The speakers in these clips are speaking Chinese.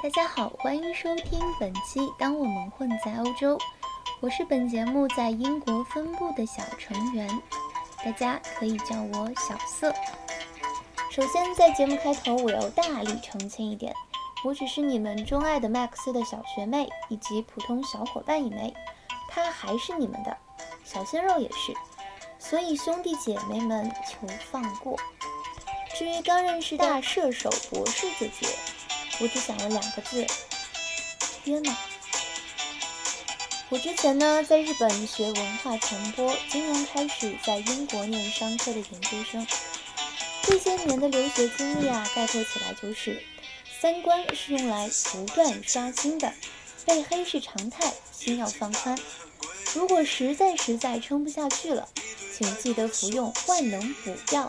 大家好，欢迎收听本期《当我们混在欧洲》，我是本节目在英国分部的小成员，大家可以叫我小色。首先，在节目开头，我要大力澄清一点，我只是你们钟爱的 Max 的小学妹以及普通小伙伴一枚，他还是你们的小鲜肉也是，所以兄弟姐妹们求放过。至于刚认识大射手博士姐姐。我只想了两个字：约吗？我之前呢在日本学文化传播，今年开始在英国念商科的研究生。这些年的留学经历啊，概括起来就是：三观是用来不断刷新的，被黑是常态，心要放宽。如果实在实在撑不下去了，请记得服用万能补药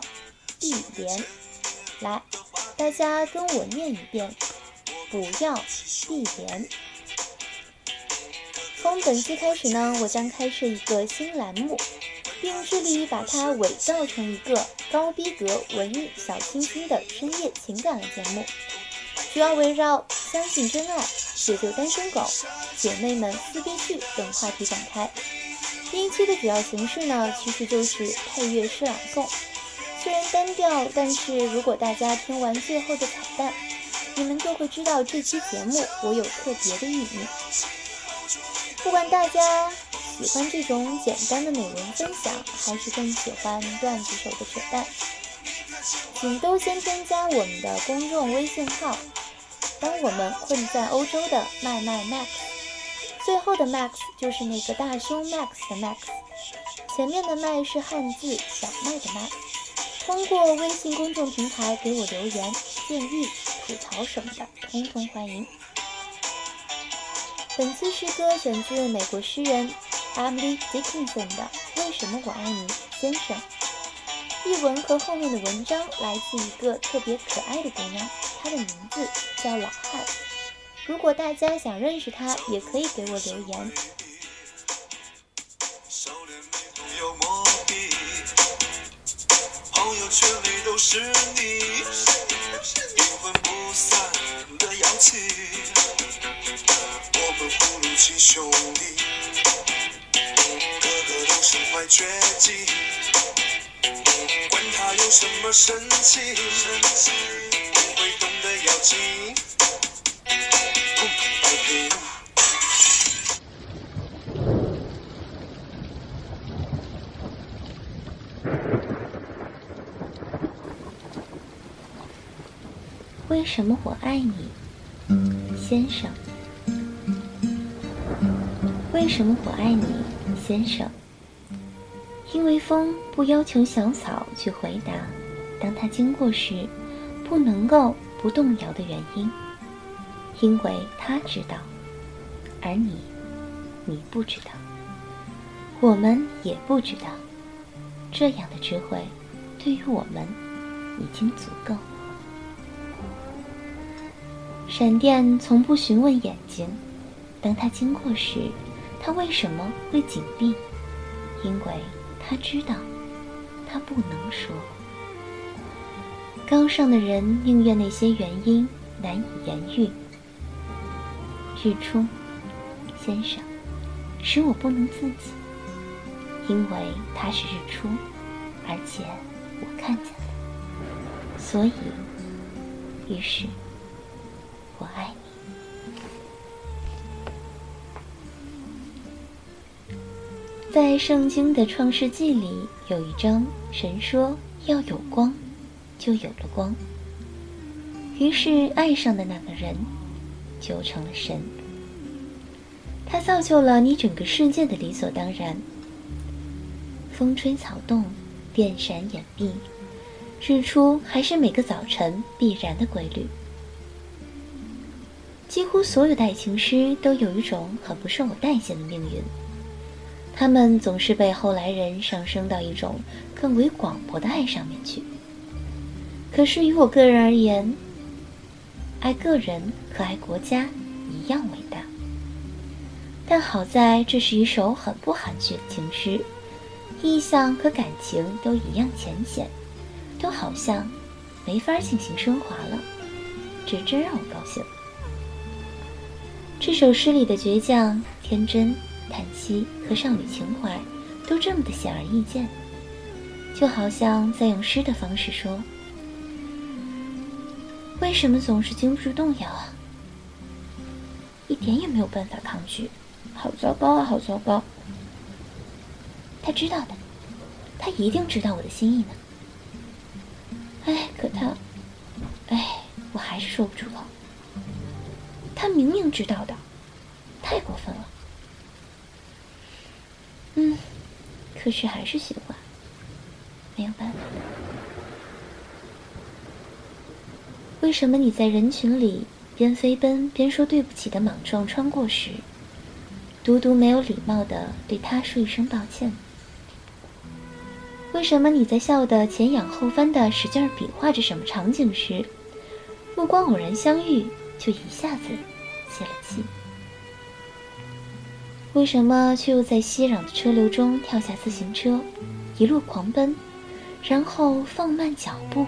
碧莲。来，大家跟我念一遍。补药必莲。从本期开始呢，我将开设一个新栏目，并致力于把它伪造成一个高逼格文艺小清新的深夜情感类节目，主要围绕相信真爱、解救单身狗、姐妹们撕逼剧等话题展开。第一期的主要形式呢，其实就是配乐诗朗诵，虽然单调，但是如果大家听完最后的彩蛋。你们就会知道这期节目我有特别的寓意。不管大家喜欢这种简单的美文分享，还是更喜欢段子手的扯淡，请都先添加我们的公众微信号。当我们混在欧洲的麦麦 Max，最后的 Max 就是那个大胸 Max 的 Max，前面的麦是汉字小麦的麦。通过微信公众平台给我留言建议。吐槽什么的，通通欢迎。本次诗歌选自美国诗人 Emily Dickinson 的《为什么我爱你，先生》。译文和后面的文章来自一个特别可爱的姑娘，她的名字叫老汉。如果大家想认识她，也可以给我留言。朋友圈里都是你。不散的氧气，我们葫芦亲兄弟，个个都身怀绝技，管他有什么神奇，不会动的妖精，为什么我爱你？先生，为什么我爱你，先生？因为风不要求小草去回答，当它经过时，不能够不动摇的原因。因为他知道，而你，你不知道，我们也不知道。这样的智慧，对于我们，已经足够。闪电从不询问眼睛，当它经过时，它为什么会紧闭？因为它知道，它不能说。高尚的人宁愿那些原因难以言喻。日出，先生，使我不能自己，因为它是日出，而且我看见了，所以，于是。我爱你。在圣经的创世纪里，有一章，神说要有光，就有了光。于是爱上的那个人，就成了神。他造就了你整个世界的理所当然。风吹草动，电闪眼闭，日出还是每个早晨必然的规律。几乎所有的爱情诗都有一种很不受我待见的命运，他们总是被后来人上升到一种更为广博的爱上面去。可是于我个人而言，爱个人和爱国家一样伟大。但好在这是一首很不含蓄的情诗，意象和感情都一样浅显，都好像没法进行升华了，这真让我高兴。这首诗里的倔强、天真、叹息和少女情怀，都这么的显而易见，就好像在用诗的方式说：“为什么总是经不住动摇啊？一点也没有办法抗拒，好糟糕啊，好糟糕！”他知道的，他一定知道我的心意呢。哎，可他，哎，我还是说不出口。他明明知道的，太过分了。嗯，可是还是喜欢，没有办法。为什么你在人群里边飞奔边说对不起的莽撞穿过时，独独没有礼貌的对他说一声抱歉？为什么你在笑得前仰后翻的使劲比划着什么场景时，目光偶然相遇，就一下子泄了气？为什么却又在熙攘的车流中跳下自行车，一路狂奔，然后放慢脚步，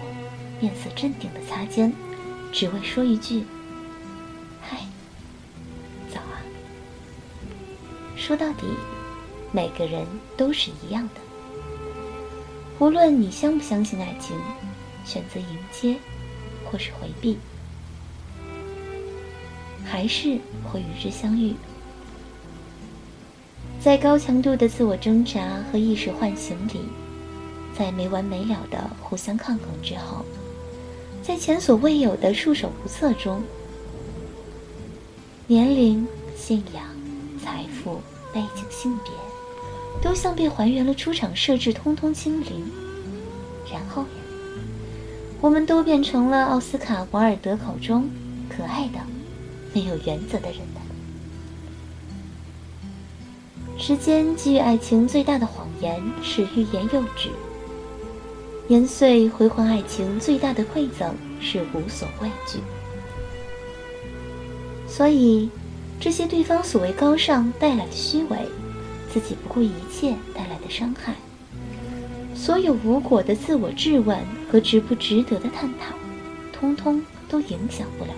面色镇定的擦肩，只为说一句：“嗨，早啊。”说到底，每个人都是一样的。无论你相不相信爱情，选择迎接，或是回避，还是会与之相遇。在高强度的自我挣扎和意识唤醒里，在没完没了的互相抗衡之后，在前所未有的束手无策中，年龄、信仰、财富、背景、性别。都像被还原了出厂设置，通通清零。然后，我们都变成了奥斯卡·王尔德口中可爱的、没有原则的人呢。时间给予爱情最大的谎言是欲言又止，年岁回还爱情最大的馈赠是无所畏惧。所以，这些对方所谓高尚带来的虚伪。自己不顾一切带来的伤害，所有无果的自我质问和值不值得的探讨，通通都影响不了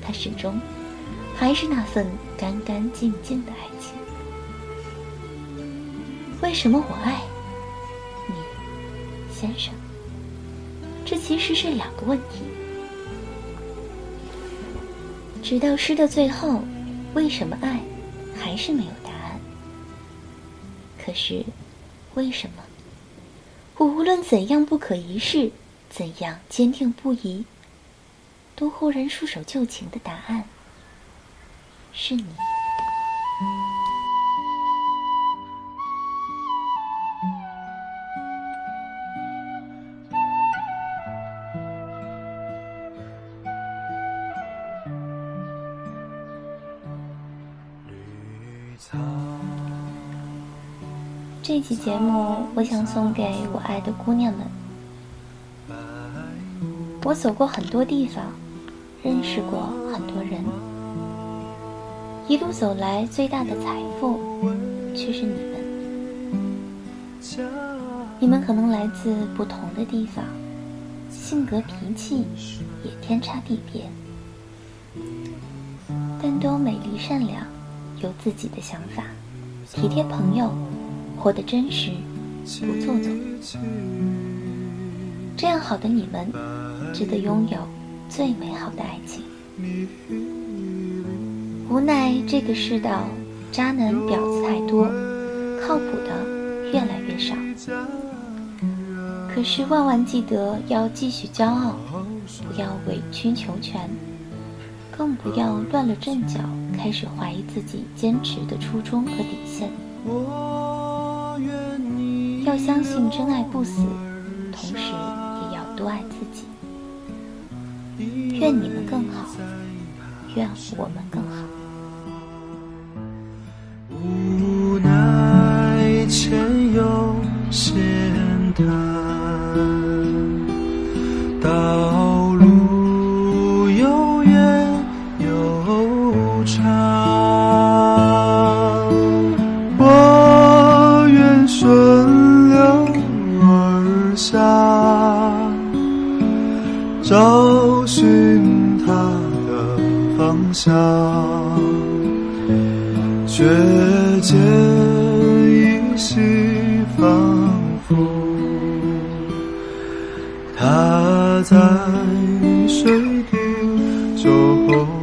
他。始终还是那份干干净净的爱情。为什么我爱你，先生？这其实是两个问题。直到诗的最后，为什么爱，还是没有答案。可是，为什么我无论怎样不可一世，怎样坚定不移，都忽然束手就擒的答案是你？这期节目，我想送给我爱的姑娘们。我走过很多地方，认识过很多人，一路走来，最大的财富却是你们。你们可能来自不同的地方，性格脾气也天差地别，但都美丽善良，有自己的想法，体贴朋友。活得真实，不做作，这样好的你们，值得拥有最美好的爱情。无奈这个世道，渣男婊子太多，靠谱的越来越少。可是万万记得要继续骄傲，不要委曲求全，更不要乱了阵脚，开始怀疑自己坚持的初衷和底线。要相信真爱不死，同时也要多爱自己。愿你们更好，愿我们更好。寻他的方向，却见依稀仿佛，他在水底中。